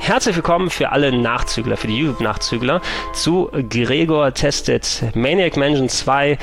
Herzlich willkommen für alle Nachzügler, für die YouTube-Nachzügler zu Gregor Tested Maniac Mansion 2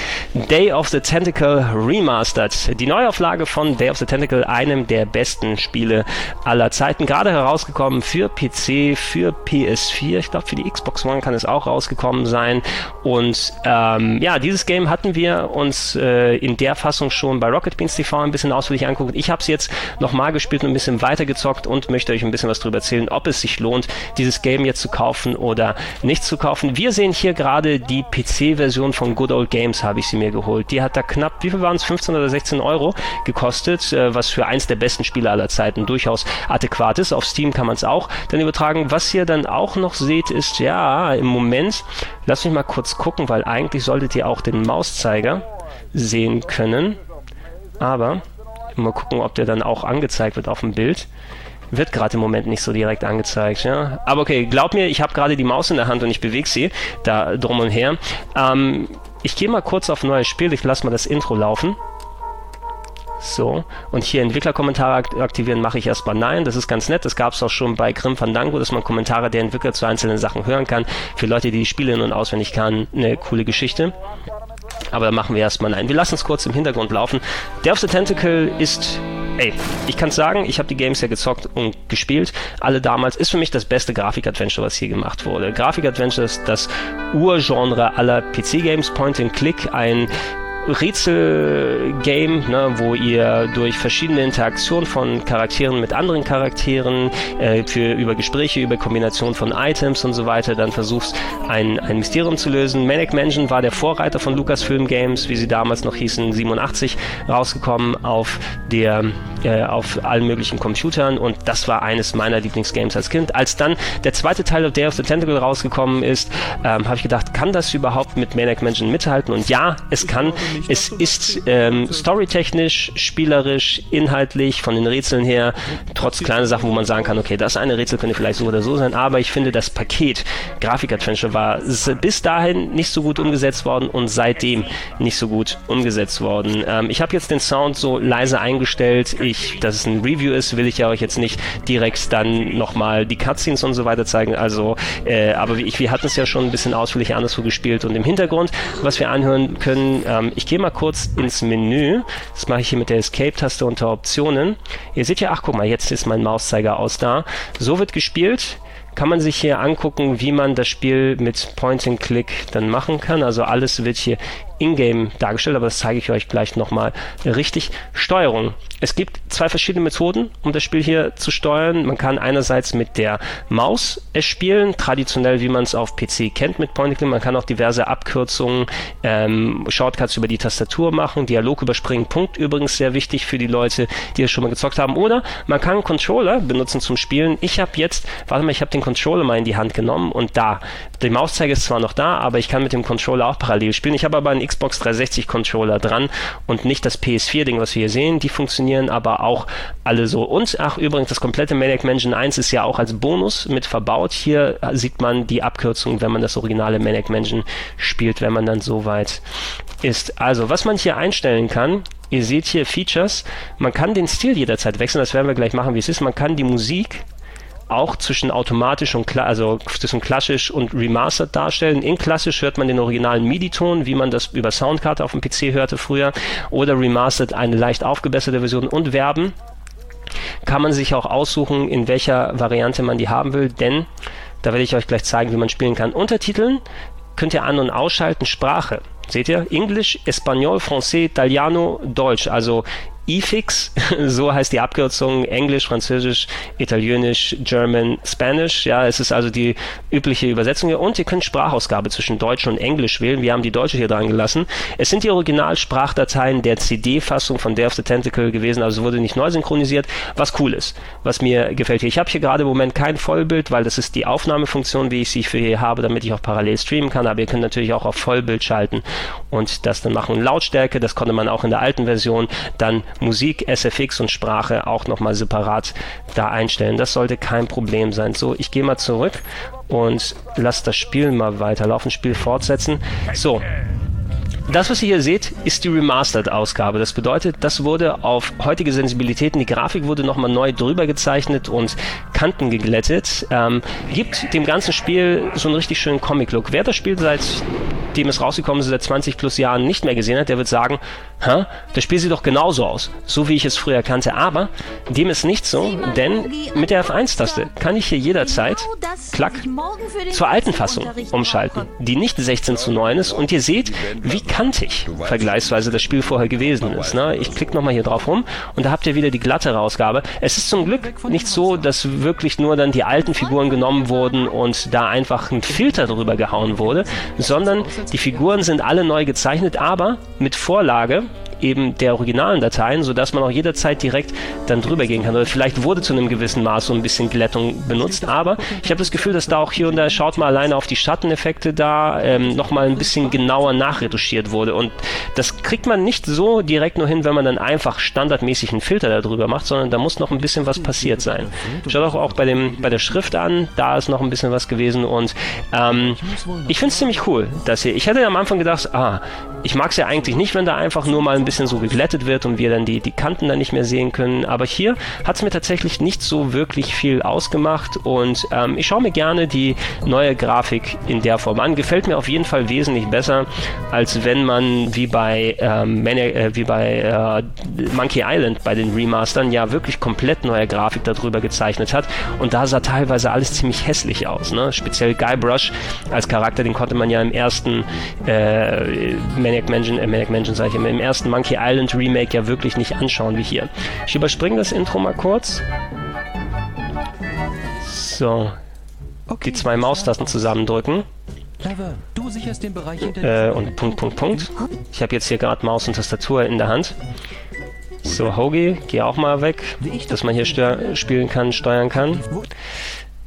Day of the Tentacle Remastered. Die Neuauflage von Day of the Tentacle, einem der besten Spiele aller Zeiten. Gerade herausgekommen für PC, für PS4. Ich glaube, für die Xbox One kann es auch rausgekommen sein. Und ähm, ja, dieses Game hatten wir uns äh, in der Fassung schon bei Rocket Beans TV ein bisschen ausführlich angeguckt. Ich habe es jetzt nochmal gespielt und ein bisschen weitergezockt und möchte euch ein bisschen was darüber erzählen, ob es sich lohnt, dieses Game jetzt zu kaufen oder nicht zu kaufen. Wir sehen hier gerade die PC-Version von Good Old Games, habe ich sie mir geholt. Die hat da knapp, wie viel waren es, 15 oder 16 Euro gekostet, äh, was für eins der besten Spiele aller Zeiten durchaus adäquat ist. Auf Steam kann man es auch dann übertragen. Was ihr dann auch noch seht, ist ja im Moment, lasst mich mal kurz gucken, weil eigentlich solltet ihr auch den Mauszeiger sehen können. Aber mal gucken, ob der dann auch angezeigt wird auf dem Bild wird gerade im Moment nicht so direkt angezeigt. Ja? Aber okay, glaub mir, ich habe gerade die Maus in der Hand und ich bewege sie da drum und her. Ähm, ich gehe mal kurz auf ein neues Spiel, ich lasse mal das Intro laufen. So, und hier Entwicklerkommentare aktivieren mache ich erstmal nein. Das ist ganz nett. Das gab es auch schon bei Grim Fandango, dass man Kommentare der Entwickler zu einzelnen Sachen hören kann. Für Leute, die die Spiele nun auswendig kann, eine coole Geschichte. Aber da machen wir erstmal nein. Wir lassen es kurz im Hintergrund laufen. Day of the Tentacle ist ey, ich kann sagen, ich habe die Games ja gezockt und gespielt. Alle damals ist für mich das beste Grafik-Adventure, was hier gemacht wurde. Grafik-Adventure ist das Urgenre aller PC-Games, Point-and-Click, ein Rätselgame, ne, wo ihr durch verschiedene Interaktionen von Charakteren mit anderen Charakteren, äh, für, über Gespräche, über Kombination von Items und so weiter, dann versuchst, ein, ein Mysterium zu lösen. Manic Mansion war der Vorreiter von Lucasfilm Games, wie sie damals noch hießen, 87 rausgekommen auf der äh, auf allen möglichen Computern und das war eines meiner Lieblingsgames als Kind. Als dann der zweite Teil of Day of the Tentacle rausgekommen ist, ähm, habe ich gedacht, kann das überhaupt mit Manic Mansion mithalten? Und ja, es kann. Es ist ähm, storytechnisch, spielerisch, inhaltlich, von den Rätseln her, trotz kleiner Sachen, wo man sagen kann, okay, das eine Rätsel könnte vielleicht so oder so sein, aber ich finde, das Paket Grafik-Adventure war bis dahin nicht so gut umgesetzt worden und seitdem nicht so gut umgesetzt worden. Ähm, ich habe jetzt den Sound so leise eingestellt. Ich, dass es ein Review ist, will ich ja euch jetzt nicht direkt dann nochmal die Cutscenes und so weiter zeigen. Also, äh, aber ich, wir hatten es ja schon ein bisschen ausführlich anderswo gespielt und im Hintergrund, was wir anhören können, ähm, ich gehe mal kurz ins Menü. Das mache ich hier mit der Escape-Taste unter Optionen. Ihr seht ja, ach guck mal, jetzt ist mein Mauszeiger aus da. So wird gespielt kann man sich hier angucken, wie man das Spiel mit Point and Click dann machen kann. Also alles wird hier in-game dargestellt, aber das zeige ich euch gleich nochmal richtig. Steuerung. Es gibt zwei verschiedene Methoden, um das Spiel hier zu steuern. Man kann einerseits mit der Maus es spielen, traditionell wie man es auf PC kennt mit Point. Man kann auch diverse Abkürzungen, ähm, Shortcuts über die Tastatur machen, Dialog überspringen. Punkt übrigens sehr wichtig für die Leute, die es schon mal gezockt haben. Oder man kann einen Controller benutzen zum Spielen. Ich habe jetzt, warte mal, ich habe den Controller mal in die Hand genommen und da. Der Mauszeiger ist zwar noch da, aber ich kann mit dem Controller auch parallel spielen. Ich habe aber einen Xbox 360 Controller dran und nicht das PS4-Ding, was wir hier sehen. Die funktionieren aber auch alle so. Und, ach übrigens, das komplette Maniac Mansion 1 ist ja auch als Bonus mit verbaut. Hier sieht man die Abkürzung, wenn man das originale Maniac Mansion spielt, wenn man dann soweit ist. Also, was man hier einstellen kann, Ihr seht hier Features. Man kann den Stil jederzeit wechseln, das werden wir gleich machen, wie es ist. Man kann die Musik auch zwischen automatisch und also zwischen klassisch und remastered darstellen. In klassisch hört man den originalen MIDI-Ton, wie man das über Soundkarte auf dem PC hörte früher, oder remastered eine leicht aufgebesserte Version und Verben kann man sich auch aussuchen, in welcher Variante man die haben will, denn da werde ich euch gleich zeigen, wie man spielen kann. Untertiteln könnt ihr an- und ausschalten, Sprache. Seht ihr? Englisch, Espanol, Français, Italiano, Deutsch. Also IFIX, so heißt die Abkürzung, Englisch, Französisch, Italienisch, German, Spanish. Ja, es ist also die übliche Übersetzung hier. Und ihr könnt Sprachausgabe zwischen Deutsch und Englisch wählen. Wir haben die Deutsche hier dran gelassen. Es sind die Originalsprachdateien der CD-Fassung von Day of the Tentacle gewesen, also wurde nicht neu synchronisiert, was cool ist, was mir gefällt hier. Ich habe hier gerade im Moment kein Vollbild, weil das ist die Aufnahmefunktion, wie ich sie für hier habe, damit ich auch parallel streamen kann, aber ihr könnt natürlich auch auf Vollbild schalten und das dann machen. Lautstärke, das konnte man auch in der alten Version, dann Musik, SFX und Sprache auch nochmal separat da einstellen. Das sollte kein Problem sein. So, ich gehe mal zurück und lasse das Spiel mal weiterlaufen, Spiel fortsetzen. So, das, was ihr hier seht, ist die Remastered-Ausgabe. Das bedeutet, das wurde auf heutige Sensibilitäten, die Grafik wurde nochmal neu drüber gezeichnet und Kanten geglättet. Ähm, gibt dem ganzen Spiel so einen richtig schönen Comic-Look. Wer das Spiel seitdem es rausgekommen ist, seit 20 plus Jahren nicht mehr gesehen hat, der wird sagen, Hä? Das Spiel sieht doch genauso aus, so wie ich es früher kannte. Aber dem ist nicht so, denn mit der F1-Taste kann ich hier jederzeit, klack, zur alten Fassung umschalten, die nicht 16 zu 9 ist. Und ihr seht, wie kantig vergleichsweise das Spiel vorher gewesen ist. Ne? Ich klicke nochmal hier drauf rum und da habt ihr wieder die glattere Ausgabe. Es ist zum Glück nicht so, dass wirklich nur dann die alten Figuren genommen wurden und da einfach ein Filter drüber gehauen wurde, sondern die Figuren sind alle neu gezeichnet, aber mit Vorlage eben der originalen Dateien, sodass man auch jederzeit direkt dann drüber gehen kann. Oder vielleicht wurde zu einem gewissen Maß so ein bisschen Glättung benutzt, aber ich habe das Gefühl, dass da auch hier und da, schaut mal alleine auf die Schatteneffekte da, ähm, nochmal ein bisschen genauer nachretuschiert wurde. Und das kriegt man nicht so direkt nur hin, wenn man dann einfach standardmäßig einen Filter darüber macht, sondern da muss noch ein bisschen was passiert sein. Schaut auch, auch bei, dem, bei der Schrift an, da ist noch ein bisschen was gewesen und ähm, ich finde es ziemlich cool, dass hier, ich hätte am Anfang gedacht, ah, ich mag es ja eigentlich nicht, wenn da einfach nur mal ein bisschen so geglättet wird und wir dann die, die Kanten dann nicht mehr sehen können. Aber hier hat es mir tatsächlich nicht so wirklich viel ausgemacht und ähm, ich schaue mir gerne die neue Grafik in der Form an. Gefällt mir auf jeden Fall wesentlich besser, als wenn man wie bei, ähm, Mani äh, wie bei äh, Monkey Island bei den Remastern ja wirklich komplett neue Grafik darüber gezeichnet hat. Und da sah teilweise alles ziemlich hässlich aus. Ne? Speziell Guybrush als Charakter, den konnte man ja im ersten äh, Maniac Mansion, äh, Maniac Mansion sage ich immer, im ersten Monkey Island Remake ja wirklich nicht anschauen wie hier. Ich überspringe das Intro mal kurz. So. Die zwei Maustasten zusammendrücken. Äh, und Punkt, Punkt, Punkt. Ich habe jetzt hier gerade Maus und Tastatur in der Hand. So, Hoagie, geh auch mal weg, dass man hier spielen kann, steuern kann.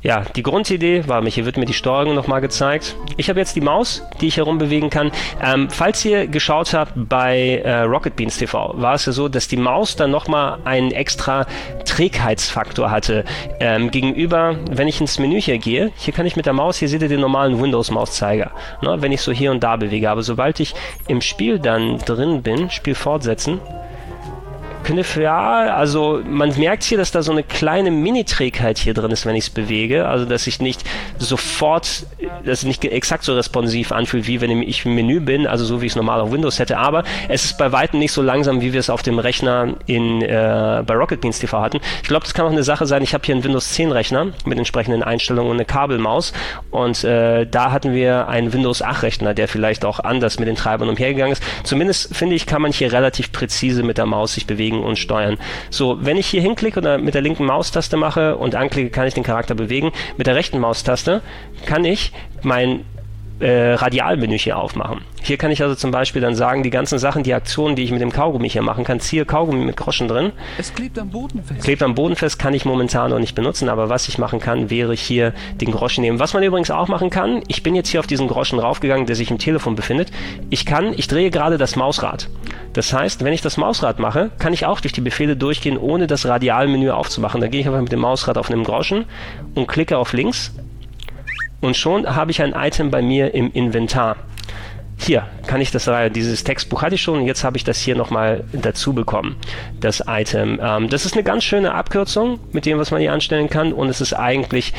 Ja, die Grundidee war, hier wird mir die Steuerung nochmal gezeigt. Ich habe jetzt die Maus, die ich herumbewegen kann. Ähm, falls ihr geschaut habt bei äh, Rocket Beans TV, war es ja so, dass die Maus dann nochmal einen extra Trägheitsfaktor hatte. Ähm, gegenüber, wenn ich ins Menü hier gehe, hier kann ich mit der Maus, hier seht ihr den normalen Windows-Mauszeiger, ne, wenn ich so hier und da bewege. Aber sobald ich im Spiel dann drin bin, Spiel fortsetzen, Kniff, ja, also man merkt hier, dass da so eine kleine Mini-Trägheit hier drin ist, wenn ich es bewege. Also, dass ich nicht sofort, dass es nicht exakt so responsiv anfühlt, wie wenn ich im Menü bin, also so wie ich es normal auf Windows hätte. Aber es ist bei weitem nicht so langsam, wie wir es auf dem Rechner in, äh, bei Rocket Beans TV hatten. Ich glaube, das kann auch eine Sache sein. Ich habe hier einen Windows 10 Rechner mit entsprechenden Einstellungen und eine Kabelmaus. Und äh, da hatten wir einen Windows 8 Rechner, der vielleicht auch anders mit den Treibern umhergegangen ist. Zumindest finde ich, kann man hier relativ präzise mit der Maus sich bewegen bewegen und steuern. So, wenn ich hier hinklicke oder mit der linken Maustaste mache und anklicke, kann ich den Charakter bewegen. Mit der rechten Maustaste kann ich mein äh, Radialmenü hier aufmachen. Hier kann ich also zum Beispiel dann sagen, die ganzen Sachen, die Aktionen, die ich mit dem Kaugummi hier machen kann, ziehe Kaugummi mit Groschen drin. Es klebt am Boden fest. Klebt am Boden fest, kann ich momentan noch nicht benutzen, aber was ich machen kann, wäre hier den Groschen nehmen. Was man übrigens auch machen kann, ich bin jetzt hier auf diesen Groschen raufgegangen, der sich im Telefon befindet. Ich kann, ich drehe gerade das Mausrad. Das heißt, wenn ich das Mausrad mache, kann ich auch durch die Befehle durchgehen, ohne das Radialmenü aufzumachen. Da gehe ich einfach mit dem Mausrad auf einem Groschen und klicke auf links und schon habe ich ein Item bei mir im Inventar. Hier kann ich das, dieses Textbuch hatte ich schon, jetzt habe ich das hier nochmal dazu bekommen, das Item. Ähm, das ist eine ganz schöne Abkürzung mit dem, was man hier anstellen kann und es ist eigentlich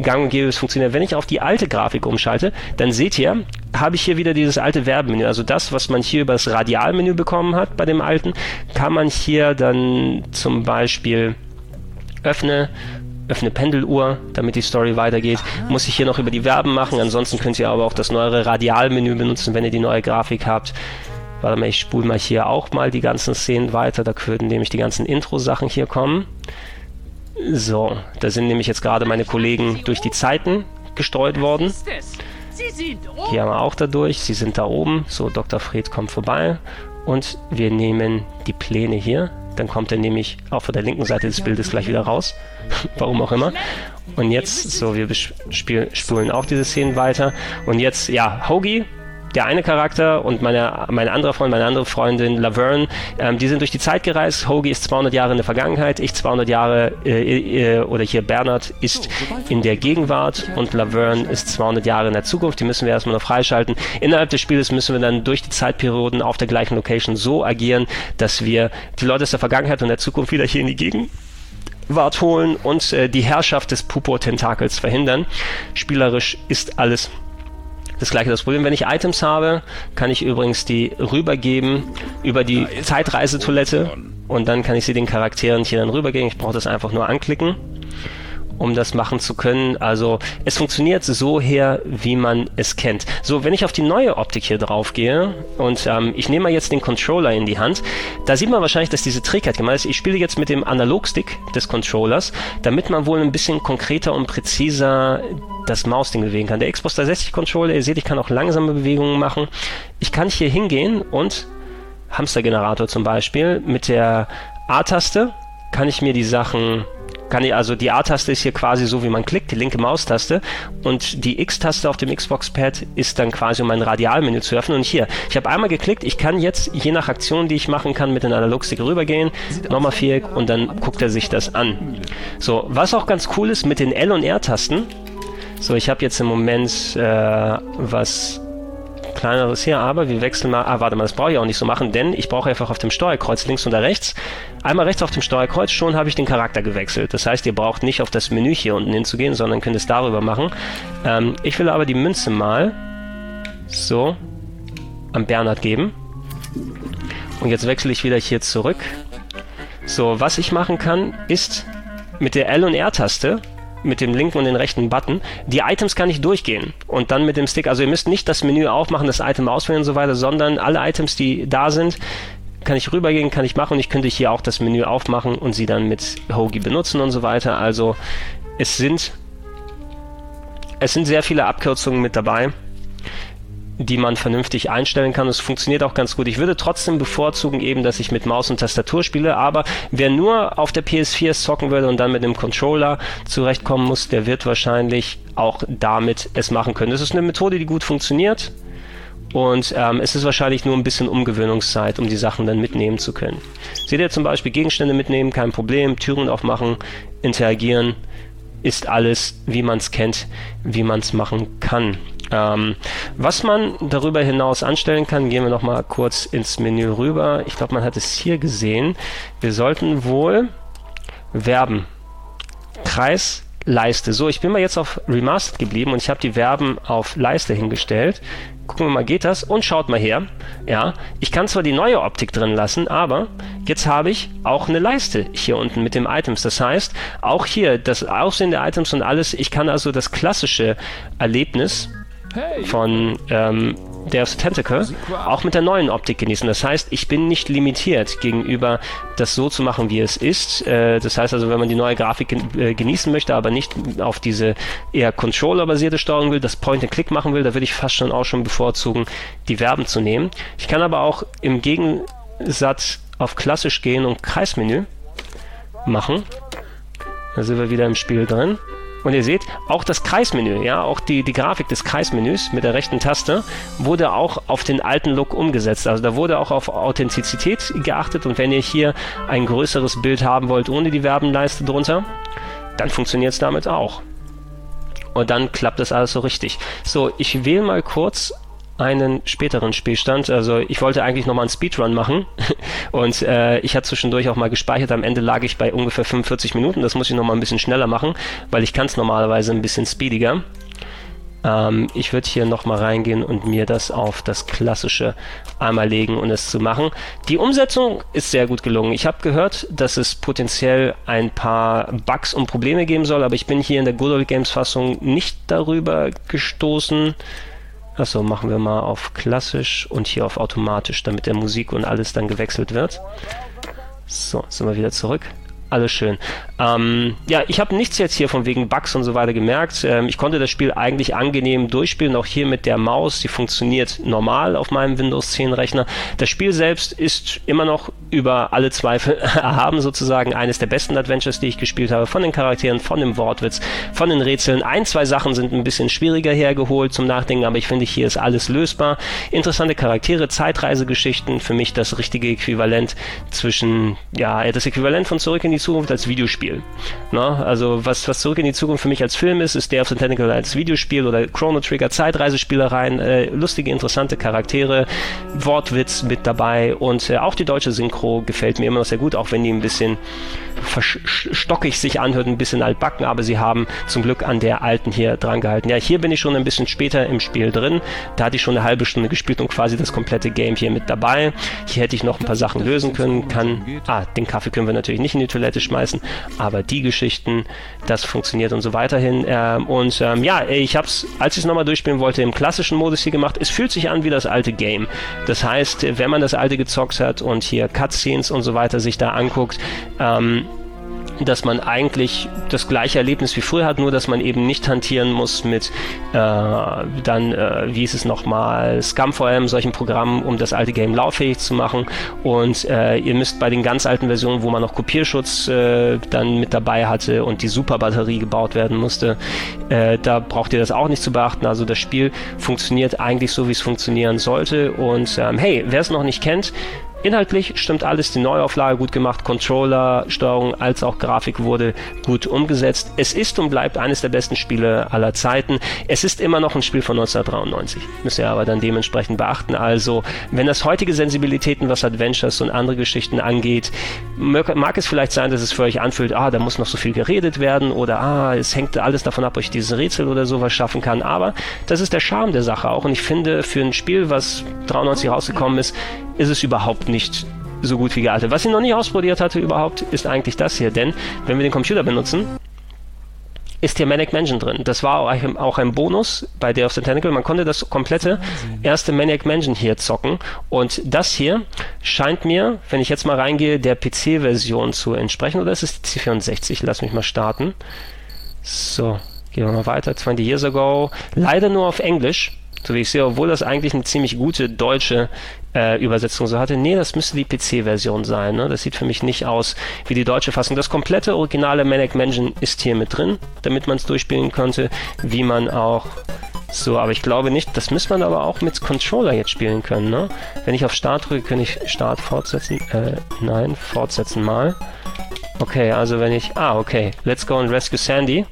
gang und gäbe, es funktioniert. Wenn ich auf die alte Grafik umschalte, dann seht ihr, habe ich hier wieder dieses alte Werbemenü. Also das, was man hier über das Radialmenü bekommen hat bei dem alten, kann man hier dann zum Beispiel öffne öffne Pendeluhr, damit die Story weitergeht. Muss ich hier noch über die Verben machen, ansonsten könnt ihr aber auch das neuere Radialmenü benutzen, wenn ihr die neue Grafik habt. Warte mal, ich spule mal hier auch mal die ganzen Szenen weiter. Da würden nämlich die ganzen Intro-Sachen hier kommen. So, da sind nämlich jetzt gerade meine Kollegen durch die Zeiten gestreut worden. Hier haben wir auch dadurch. Sie sind da oben. So, Dr. Fred kommt vorbei. Und wir nehmen die Pläne hier. Dann kommt er nämlich auch von der linken Seite des Bildes gleich wieder raus. Warum auch immer. Und jetzt, so, wir spulen auch diese Szenen weiter. Und jetzt, ja, Hoagie der eine Charakter und meine, meine andere Freundin, meine andere Freundin Laverne, ähm, die sind durch die Zeit gereist. Hoagie ist 200 Jahre in der Vergangenheit, ich 200 Jahre, äh, äh, oder hier Bernhard ist in der Gegenwart und Laverne ist 200 Jahre in der Zukunft. Die müssen wir erstmal noch freischalten. Innerhalb des Spiels müssen wir dann durch die Zeitperioden auf der gleichen Location so agieren, dass wir die Leute aus der Vergangenheit und der Zukunft wieder hier in die Gegenwart holen und äh, die Herrschaft des Pupo-Tentakels verhindern. Spielerisch ist alles das gleiche das Problem. Wenn ich Items habe, kann ich übrigens die rübergeben über die Zeitreisetoilette und dann kann ich sie den Charakteren hier dann rübergeben. Ich brauche das einfach nur anklicken um das machen zu können. Also es funktioniert so her, wie man es kennt. So, wenn ich auf die neue Optik hier drauf gehe und ähm, ich nehme mal jetzt den Controller in die Hand, da sieht man wahrscheinlich, dass diese Trägheit gemeint ist. Ich spiele jetzt mit dem Analogstick des Controllers, damit man wohl ein bisschen konkreter und präziser das Mausding bewegen kann. Der Xbox 360 Controller, ihr seht, ich kann auch langsame Bewegungen machen. Ich kann hier hingehen und Hamstergenerator zum Beispiel mit der A-Taste kann ich mir die Sachen kann ich, also die A-Taste ist hier quasi so, wie man klickt, die linke Maustaste und die X-Taste auf dem Xbox-Pad ist dann quasi, um ein Radialmenü zu öffnen. Und hier, ich habe einmal geklickt, ich kann jetzt je nach Aktion, die ich machen kann, mit dem Analogstick rübergehen, nochmal Viereck und dann guckt er sich das an. So, was auch ganz cool ist mit den L- und R-Tasten, so, ich habe jetzt im Moment äh, was kleineres hier, aber wir wechseln mal. Ah, warte mal, das brauche ich auch nicht so machen, denn ich brauche einfach auf dem Steuerkreuz links oder rechts. Einmal rechts auf dem Steuerkreuz, schon habe ich den Charakter gewechselt. Das heißt, ihr braucht nicht auf das Menü hier unten hinzugehen, sondern könnt es darüber machen. Ähm, ich will aber die Münze mal so an Bernhard geben. Und jetzt wechsle ich wieder hier zurück. So, was ich machen kann, ist mit der L- und R-Taste mit dem linken und den rechten Button. Die Items kann ich durchgehen und dann mit dem Stick. Also ihr müsst nicht das Menü aufmachen, das Item auswählen und so weiter, sondern alle Items, die da sind, kann ich rübergehen, kann ich machen und ich könnte hier auch das Menü aufmachen und sie dann mit Hoagie benutzen und so weiter. Also es sind es sind sehr viele Abkürzungen mit dabei die man vernünftig einstellen kann. Es funktioniert auch ganz gut. Ich würde trotzdem bevorzugen eben, dass ich mit Maus und Tastatur spiele, aber wer nur auf der PS4 zocken würde und dann mit einem Controller zurechtkommen muss, der wird wahrscheinlich auch damit es machen können. Das ist eine Methode, die gut funktioniert. Und ähm, es ist wahrscheinlich nur ein bisschen Umgewöhnungszeit, um die Sachen dann mitnehmen zu können. Seht ihr zum Beispiel Gegenstände mitnehmen, kein Problem, Türen aufmachen, interagieren, ist alles, wie man es kennt, wie man es machen kann. Ähm, was man darüber hinaus anstellen kann, gehen wir noch mal kurz ins Menü rüber. Ich glaube, man hat es hier gesehen. Wir sollten wohl Verben, Kreis, Leiste. So, ich bin mal jetzt auf Remastered geblieben und ich habe die Verben auf Leiste hingestellt. Gucken wir mal, geht das? Und schaut mal her. Ja, ich kann zwar die neue Optik drin lassen, aber jetzt habe ich auch eine Leiste hier unten mit den Items. Das heißt, auch hier das Aussehen der Items und alles, ich kann also das klassische Erlebnis von ähm, Deus Tentacle auch mit der neuen Optik genießen. Das heißt, ich bin nicht limitiert gegenüber das so zu machen, wie es ist. Äh, das heißt also, wenn man die neue Grafik gen äh, genießen möchte, aber nicht auf diese eher Controller-basierte Steuerung will, das Point-and-Click machen will, da würde ich fast schon auch schon bevorzugen, die Verben zu nehmen. Ich kann aber auch im Gegensatz auf klassisch gehen und Kreismenü machen. Da sind wir wieder im Spiel drin. Und ihr seht, auch das Kreismenü, ja, auch die, die Grafik des Kreismenüs mit der rechten Taste wurde auch auf den alten Look umgesetzt. Also da wurde auch auf Authentizität geachtet und wenn ihr hier ein größeres Bild haben wollt ohne die Werbenleiste drunter, dann funktioniert es damit auch. Und dann klappt das alles so richtig. So, ich wähle mal kurz einen späteren Spielstand. Also ich wollte eigentlich nochmal einen Speedrun machen und äh, ich hatte zwischendurch auch mal gespeichert. Am Ende lag ich bei ungefähr 45 Minuten. Das muss ich nochmal ein bisschen schneller machen, weil ich kann es normalerweise ein bisschen speediger. Ähm, ich würde hier nochmal reingehen und mir das auf das Klassische einmal legen und es zu machen. Die Umsetzung ist sehr gut gelungen. Ich habe gehört, dass es potenziell ein paar Bugs und Probleme geben soll, aber ich bin hier in der Good Old Games Fassung nicht darüber gestoßen Achso, machen wir mal auf klassisch und hier auf automatisch, damit der Musik und alles dann gewechselt wird. So, sind wir wieder zurück alles schön. Ähm, ja, ich habe nichts jetzt hier von wegen Bugs und so weiter gemerkt. Ähm, ich konnte das Spiel eigentlich angenehm durchspielen, auch hier mit der Maus. Die funktioniert normal auf meinem Windows 10 Rechner. Das Spiel selbst ist immer noch über alle Zweifel erhaben, sozusagen eines der besten Adventures, die ich gespielt habe. Von den Charakteren, von dem Wortwitz, von den Rätseln. Ein, zwei Sachen sind ein bisschen schwieriger hergeholt zum Nachdenken, aber ich finde, hier ist alles lösbar. Interessante Charaktere, Zeitreisegeschichten, für mich das richtige Äquivalent zwischen, ja, das Äquivalent von Zurück in die Zukunft als Videospiel. Na, also was, was Zurück in die Zukunft für mich als Film ist, ist Day of the Tentacle als Videospiel oder Chrono Trigger, Zeitreisespielereien, äh, lustige, interessante Charaktere, Wortwitz mit dabei und äh, auch die deutsche Synchro gefällt mir immer noch sehr gut, auch wenn die ein bisschen stockig sich anhört, ein bisschen altbacken, aber sie haben zum Glück an der alten hier dran gehalten. Ja, hier bin ich schon ein bisschen später im Spiel drin. Da hatte ich schon eine halbe Stunde gespielt und quasi das komplette Game hier mit dabei. Hier hätte ich noch ein paar Sachen lösen können. Kann, ah, den Kaffee können wir natürlich nicht in die Toilette schmeißen, aber die Geschichten, das funktioniert und so weiterhin. Ähm, und ähm, ja, ich habe es, als ich es nochmal durchspielen wollte, im klassischen Modus hier gemacht. Es fühlt sich an wie das alte Game. Das heißt, wenn man das alte gezockt hat und hier Cutscenes und so weiter sich da anguckt, ähm, dass man eigentlich das gleiche Erlebnis wie früher hat, nur dass man eben nicht hantieren muss mit äh, dann, äh, wie ist es nochmal, Scum vor allem, solchen Programmen, um das alte Game lauffähig zu machen. Und äh, ihr müsst bei den ganz alten Versionen, wo man noch Kopierschutz äh, dann mit dabei hatte und die Superbatterie gebaut werden musste, äh, da braucht ihr das auch nicht zu beachten. Also das Spiel funktioniert eigentlich so, wie es funktionieren sollte. Und ähm, hey, wer es noch nicht kennt, Inhaltlich stimmt alles, die Neuauflage gut gemacht, Controller, Steuerung als auch Grafik wurde gut umgesetzt. Es ist und bleibt eines der besten Spiele aller Zeiten. Es ist immer noch ein Spiel von 1993. Müsst ihr aber dann dementsprechend beachten. Also, wenn das heutige Sensibilitäten, was Adventures und andere Geschichten angeht, mag es vielleicht sein, dass es für euch anfühlt, ah, da muss noch so viel geredet werden oder ah, es hängt alles davon ab, ob ich dieses Rätsel oder sowas schaffen kann. Aber das ist der Charme der Sache auch. Und ich finde, für ein Spiel, was 93 rausgekommen ist, ist es überhaupt nicht so gut wie gealtert. Was ich noch nicht ausprobiert hatte überhaupt, ist eigentlich das hier. Denn wenn wir den Computer benutzen, ist hier Manic Mansion drin. Das war auch ein Bonus bei Day of the Tentacle. Man konnte das komplette erste Manic Mansion hier zocken. Und das hier scheint mir, wenn ich jetzt mal reingehe, der PC-Version zu entsprechen. Oder ist es die C64? Lass mich mal starten. So, gehen wir mal weiter. 20 Years Ago. Leider nur auf Englisch so wie ich sehe, obwohl das eigentlich eine ziemlich gute deutsche äh, Übersetzung so hatte. Nee, das müsste die PC-Version sein. Ne? Das sieht für mich nicht aus wie die deutsche Fassung. Das komplette originale Manic Mansion ist hier mit drin, damit man es durchspielen könnte, wie man auch so, aber ich glaube nicht, das müsste man aber auch mit Controller jetzt spielen können, ne? Wenn ich auf Start drücke, kann ich Start fortsetzen, äh, nein, fortsetzen mal. Okay, also wenn ich, ah, okay, let's go and rescue Sandy.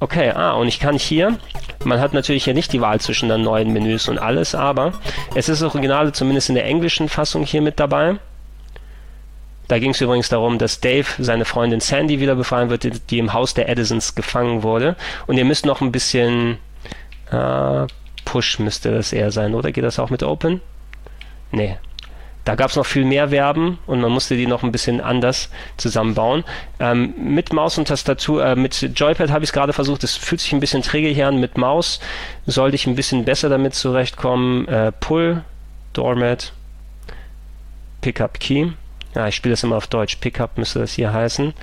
Okay, ah, und ich kann hier man hat natürlich hier nicht die Wahl zwischen den neuen Menüs und alles, aber es ist Originale zumindest in der englischen Fassung hier mit dabei. Da ging es übrigens darum, dass Dave seine Freundin Sandy wieder befreien wird, die im Haus der Edisons gefangen wurde. Und ihr müsst noch ein bisschen äh, Push müsste das eher sein, oder? Geht das auch mit Open? Nee, da gab es noch viel mehr Verben und man musste die noch ein bisschen anders zusammenbauen. Ähm, mit Maus und Tastatur, äh, mit Joypad habe ich es gerade versucht, es fühlt sich ein bisschen träge hier an. Mit Maus sollte ich ein bisschen besser damit zurechtkommen. Äh, Pull, Doormat, Pickup Key. Ja, ich spiele das immer auf Deutsch. Pickup müsste das hier heißen.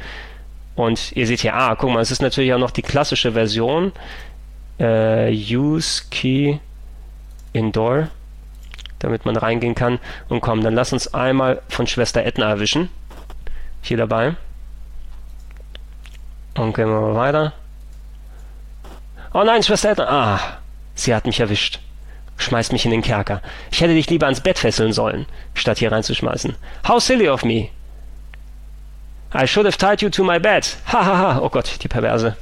Und ihr seht hier, ah, guck mal, es ist natürlich auch noch die klassische Version. Äh, use Key Indoor damit man reingehen kann. Und komm, dann lass uns einmal von Schwester Edna erwischen. Hier dabei. Und gehen wir mal weiter. Oh nein, Schwester Edna. Ah, sie hat mich erwischt. Schmeißt mich in den Kerker. Ich hätte dich lieber ans Bett fesseln sollen, statt hier reinzuschmeißen. How silly of me. I should have tied you to my bed. Hahaha. Ha, ha. Oh Gott, die Perverse.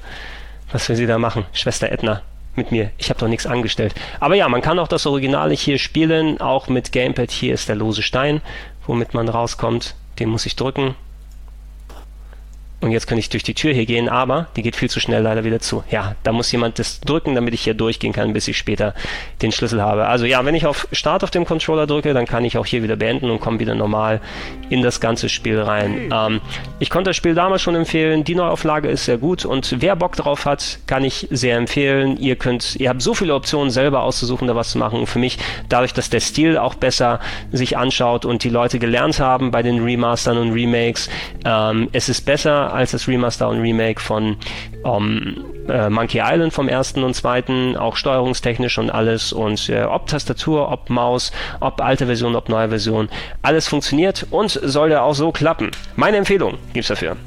Was will sie da machen, Schwester Edna? Mit mir. Ich habe doch nichts angestellt. Aber ja, man kann auch das Originale hier spielen, auch mit Gamepad. Hier ist der lose Stein, womit man rauskommt. Den muss ich drücken. Und jetzt könnte ich durch die Tür hier gehen, aber die geht viel zu schnell leider wieder zu. Ja, da muss jemand das drücken, damit ich hier durchgehen kann, bis ich später den Schlüssel habe. Also ja, wenn ich auf Start auf dem Controller drücke, dann kann ich auch hier wieder beenden und komme wieder normal in das ganze Spiel rein. Ähm, ich konnte das Spiel damals schon empfehlen. Die Neuauflage ist sehr gut und wer Bock drauf hat, kann ich sehr empfehlen. Ihr könnt, ihr habt so viele Optionen selber auszusuchen, da was zu machen. Für mich, dadurch, dass der Stil auch besser sich anschaut und die Leute gelernt haben bei den Remastern und Remakes, ähm, es ist besser als das Remaster und Remake von ähm, äh, Monkey Island vom ersten und zweiten, auch steuerungstechnisch und alles und äh, ob Tastatur, ob Maus, ob alte Version, ob neue Version, alles funktioniert und soll ja auch so klappen. Meine Empfehlung gibt's dafür.